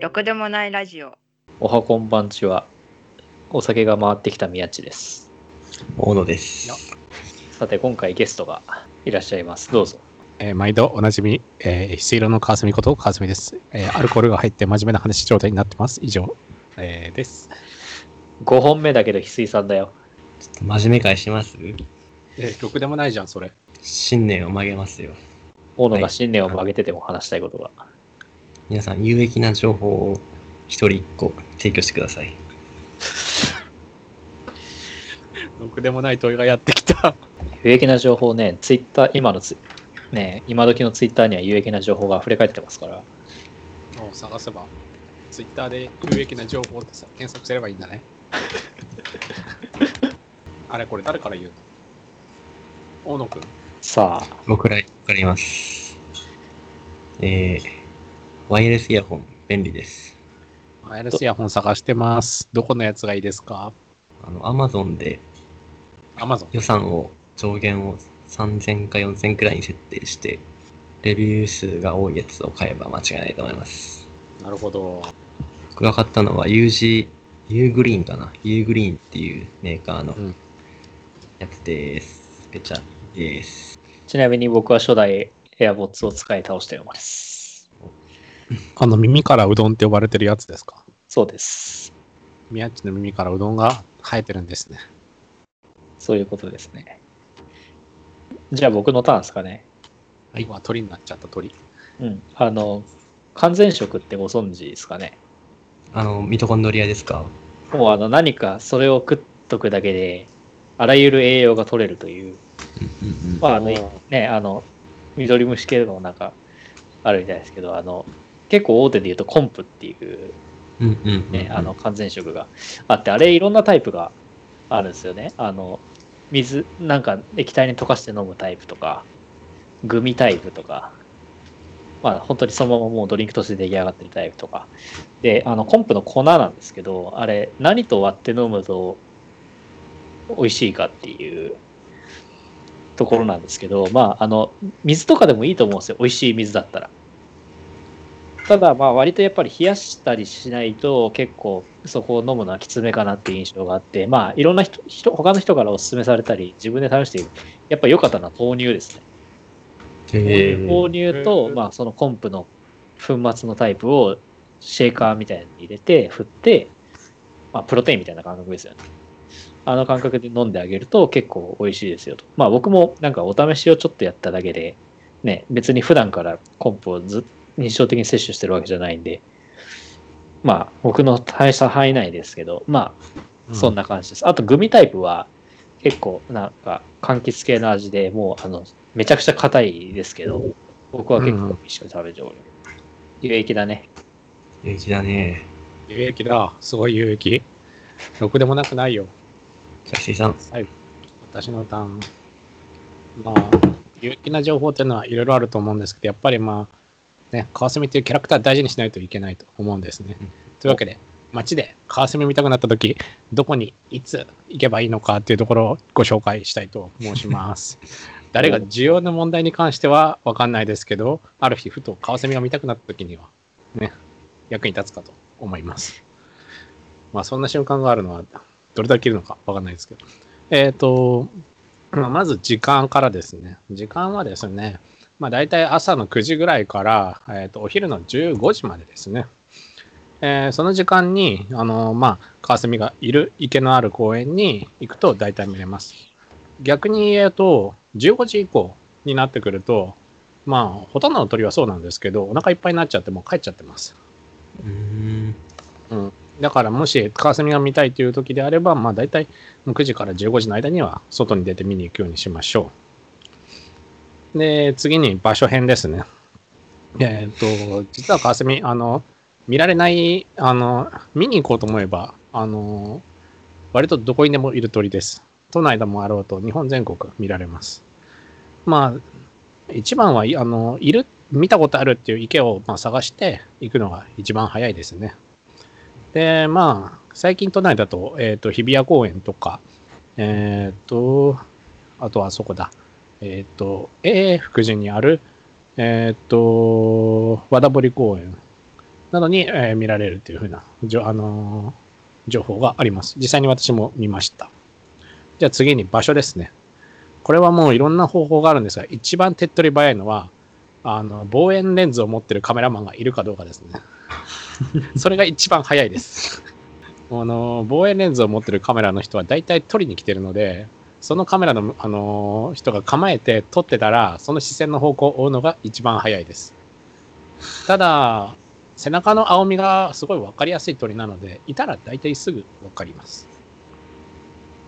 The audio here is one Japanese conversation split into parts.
ろくでもないラジオ。おはこんばんちは。お酒が回ってきた宮地です。大野です。さて、今回ゲストがいらっしゃいます。どうぞ。えー毎度おなじみ、えー、水色の川澄こと川澄です、えーアルコールが入って真面目な話状態になってます。以上、えーです。5本目だけど翡翠さんだよ。真面目会します？えー、ろくでもないじゃん、それ。信念を曲げますよ。大野が信念を曲げてても話したいことが。皆さん、有益な情報を一人一個提供してください。ろくでもない問いがやってきた。有益な情報ね、ツイッター、今のツイね、今時のツイッターには有益な情報が溢れ返ってますから。を探せば、ツイッターで有益な情報ってさ、検索すればいいんだね。あれ、これ誰から言うの？大野くん。さあ、僕ら、わかります。えー、ワイヤレスイヤホン、便利です。ワイヤレスイヤホン探してます。どこのやつがいいですか？あの、アマゾンでアマゾン？予算を、上限を3000か4000くらいに設定して、レビュー数が多いやつを買えば間違いないと思います。なるほど。僕が買ったのは UG、U グリーンかな ?U グリーンっていうメーカーのうんやつです。ペチャです。ちなみに僕は初代 AirPods を使い倒したようです。あの、耳からうどんって呼ばれてるやつですか？そうです。宮地の耳からうどんが生えてるんですね。そういうことですね。じゃあ僕のターンですかね。はいわ鳥になっちゃった鳥。うん。あの、完全食ってご存知ですかね？あの、ミトコンドリアですか？もうあの何かそれを食っとくだけで、あらゆる栄養が取れるという、うんうんまああのね、あの、緑虫系のなんかあるみたいですけど、あの、結構大手で言うとコンプっていうね、あの完全食があって、あれいろんなタイプがあるんですよね。あの、水、なんか液体に溶かして飲むタイプとか、グミタイプとか、まあ本当にそのままもうドリンクとして出来上がってるタイプとか。で、あの、コンプの粉なんですけど、あれ何と割って飲むと美味しいかっていうところなんですけど、まああの、水とかでもいいと思うんですよ。美味しい水だったら。ただまあ割とやっぱり冷やしたりしないと結構そこを飲むのはきつめかなっていう印象があってまあいろんな人人他の人からお勧めされたり自分で試してやっぱ良かったのは豆乳ですね。へー豆乳とまあそのコンプの粉末のタイプをシェーカーみたいに入れて振って、まあ、プロテインみたいな感覚ですよね。あの感覚で飲んであげると結構美味しいですよと。まあ僕もなんかお試しをちょっとやっただけで、ね、別に普段からコンプをず日常的に摂取してるわけじゃないんで、まあ僕の大した範囲内ですけど、まあそんな感じです。あとグミタイプは結構なんか柑橘系の味でもうあのめちゃくちゃ硬いですけど、僕は結構美味しく食べておる。有益だね。有益だね。有益だ。すごい有益。ろくでもなくないよ。じゃあ、しさん。はい。私のターン。まあ、有益な情報っていうのはいろいろあると思うんですけど、やっぱりまあ、ね、川澄っていうキャラクター大事にしないといけないと思うんですね。うんというわけで、街で川澄見たくなった時、どこにいつ行けばいいのかっていうところをご紹介したいと申します。誰が需要の問題に関しては分かんないですけど、ある日ふと川澄が見たくなった時には、ね、役に立つかと思います。まあそんな瞬間があるのは、どれだけいるのか分かんないですけど。えっ、と、まあまず時間からですね。時間はですね、まあ大体朝の9時ぐらいから、えー、とお昼の15時までですね。えーその時間に、あのまあ、川澄がいる池のある公園に行くと大体見れます。逆に言うと、15時以降になってくると、まあ、ほとんどの鳥はそうなんですけど、お腹いっぱいになっちゃってもう帰っちゃってます。うーん。うん。だからもし川澄が見たいという時であれば、まあ大体9時から15時の間には外に出て見に行くようにしましょう。で、次に場所編ですね。えっ、と、実は川澄、あの、見られない、あの、見に行こうと思えば、あの、割とどこにでもいる鳥です。都内でもあろうと日本全国見られます。まあ、一番は、あの、いる、見たことあるっていう池を、まあ、探して行くのが一番早いですね。で、まあ、最近都内だと、えっ、と、日比谷公園とか、えっ、と、あとはそこだ、えっ、と、永福寺にある、えっ、と、和田堀公園などに、えー見られるというふうな、じょあのー情報があります。実際に私も見ました。じゃあ次に場所ですね。これはもういろんな方法があるんですが、一番手っ取り早いのは、あの、望遠レンズを持ってるカメラマンがいるかどうかですね。それが一番早いです。あの、望遠レンズを持ってるカメラの人は大体撮りに来てるので、そのカメラの、あの人が構えて撮ってたら、その視線の方向を追うのが一番早いです。ただ、背中の青みがすごい分かりやすい鳥なので、いたら大体すぐ分かります。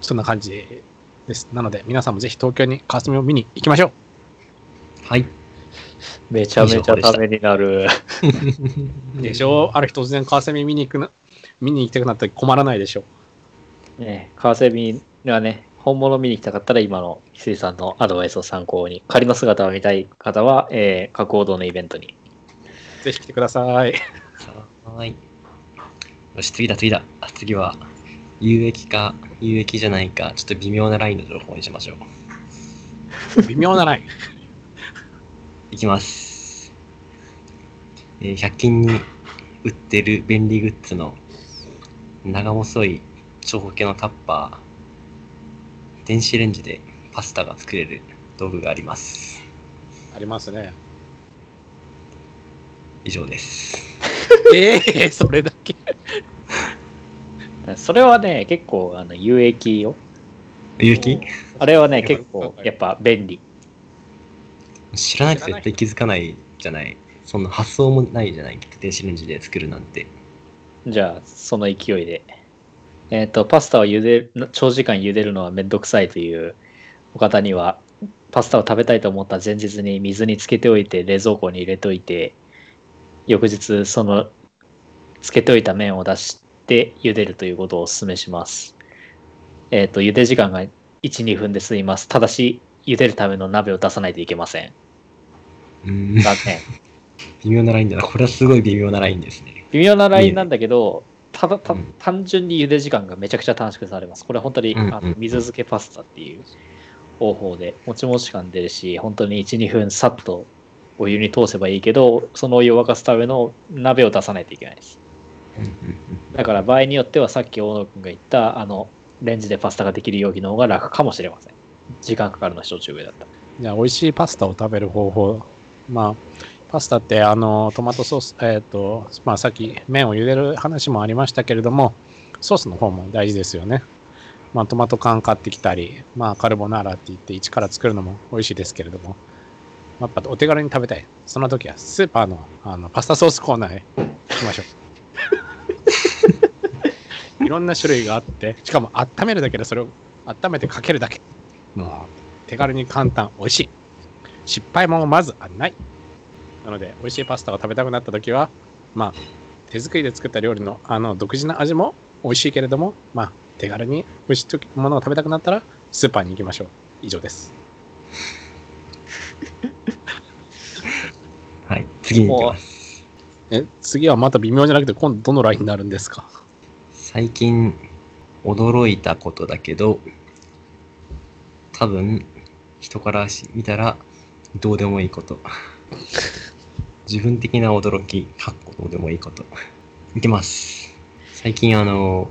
そんな感じです。なので、皆さんもぜひ東京にカワセミを見に行きましょう。はい。めちゃめちゃためになる。でしょうある日突然カワセミ見に行くな、見に行きたくなったら困らないでしょう。ね、カワセミがね、本物見に来たかったら今の翡翠さんのアドバイスを参考に、仮の姿を見たい方は、えー、角王堂のイベントに。ぜひ来てください。はい。よし、次だ、次だ。あ次は、有益か、有益じゃないか、ちょっと微妙なラインの情報にしましょう。微妙なライン。いきます。えー100均に売ってる便利グッズの長細い長方形のタッパー、電子レンジでパスタが作れる道具があります。ありますね。以上です。ええそれだけ。それはね、結構あの有益よ。有益？あれはね、結構やっぱ便利。知らないと絶対気づかないじゃない。そんな発想もないじゃない。電子レンジで作るなんて。じゃあ、その勢いで。えっ、と、パスタを茹でる、長時間茹でるのはめんどくさいというお方には、パスタを食べたいと思った前日に水につけておいて、冷蔵庫に入れておいて、翌日、その、つけておいた麺を出して茹でるということをお勧めします。えっ、と、茹で時間が1、2分で済みます。ただし、茹でるための鍋を出さないといけません。うーん。残念。微妙なラインだな。これはすごい微妙なラインですね。微妙なラインなんだけど、ただたうん単純に茹で時間がめちゃくちゃ短縮されます。これ本当に、うんうんあの水漬けパスタっていう方法で、もちもち感出るし、本当に1、2分さっとお湯に通せばいいけど、そのお湯を沸かすための鍋を出さないといけないです。だから場合によってはさっき大野くんが言った、あの、レンジでパスタができる容器の方が楽かもしれません。時間かかるのは承知上だった。じゃあ、美味しいパスタを食べる方法。まあ、パスタって、あの、トマトソース、えっ、と、まあ、さっき麺を茹でる話もありましたけれども、ソースの方も大事ですよね。まあ、トマト缶買ってきたり、まあ、カルボナーラって言って一から作るのも美味しいですけれども、やっぱお手軽に食べたい。その時はスーパーのあのパスタソースコーナーへ行きましょう。いろんな種類があって、しかも温めるだけでそれを温めてかけるだけ。もう手軽に簡単、美味しい。失敗もまずない。なので、美味しいパスタを食べたくなった時は、まあ、手作りで作った料理のあの独自な味も美味しいけれども、まあ、手軽に美味しいものを食べたくなったら、スーパーに行きましょう。以上です。はい。次に行きます。え、次はまた微妙じゃなくて、今度どのラインになるんですか？最近驚いたことだけど、多分人から見たらどうでもいいこと。自分的な驚き、かっこどうでもいいこと。いきます。最近あの、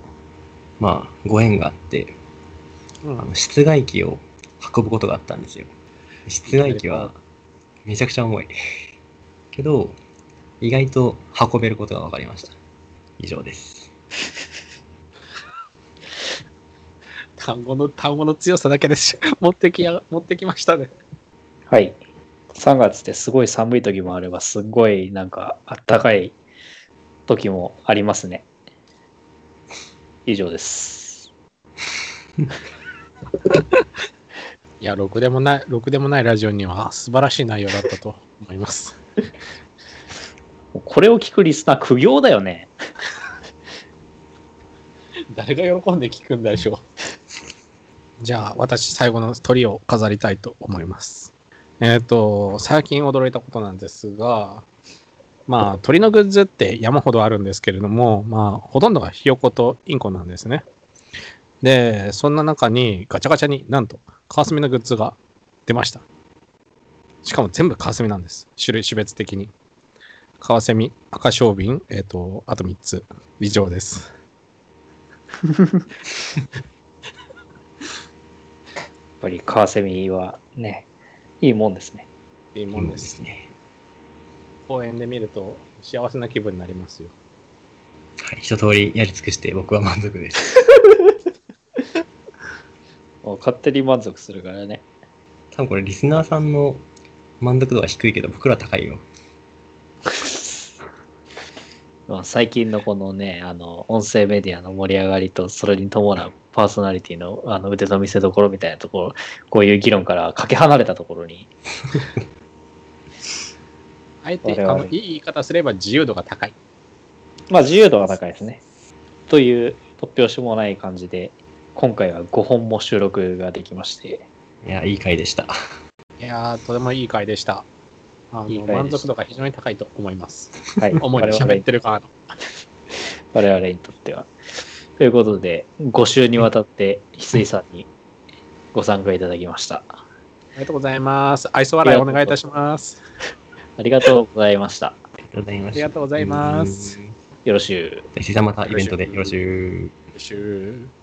まあ、ご縁があって、うんあの室外機を運ぶことがあったんですよ。室外機はめちゃくちゃ重い。けど、意外と運べることが分かりました。以上です。単語の、単語の強さだけです。持ってきや、持ってきましたね。はい。3月ってすごい寒い時もあれば、すっごいなんかあったかい時もありますね。以上です。いや、ろくでもない、ろくでもないラジオには素晴らしい内容だったと思います。これを聞くリスナー苦行だよね。誰が喜んで聞くんでしょう。じゃあ、私、最後の鳥を飾りたいと思います。えっ、と、最近驚いたことなんですが、まあ、鳥のグッズって山ほどあるんですけれども、まあ、ほとんどがひよことインコなんですね。で、そんな中にガチャガチャになんと、カワセミのグッズが出ました。しかも全部カワセミなんです。種類、種別的に。カワセミ、赤小瓶、えっ、と、あと3つ。以上です。やっぱりカワセミはね、いいもんですね。いいもんです。ね。公園で見ると幸せな気分になりますよ。はい、一通りやり尽くして僕は満足です。もう勝手に満足するからね。多分これリスナーさんの満足度は低いけど僕らは高いよ。まあ最近のこのね、あの、音声メディアの盛り上がりと、それに伴うパーソナリティのあの腕の見せ所みたいなところ、こういう議論からかけ離れたところに、あえてあのいい言い方すれば自由度が高い。まあ自由度が高いですね。という突拍子もない感じで、今回は5本も収録ができまして、いや、いい回でした。いやー、とてもいい回でした。あのいい満足度が非常に高いと思います。はい、主に喋ってる側の。我々にとっては。ということで、5週にわたって翡翠さんにご参加いただきました。ありがとうございます。愛想笑いお願いいたします。ありがとうございました。ありがとうございました。ありがとうございますうん。よろしゅう。石井さんまたイベントでよろしゅう。よろしゅう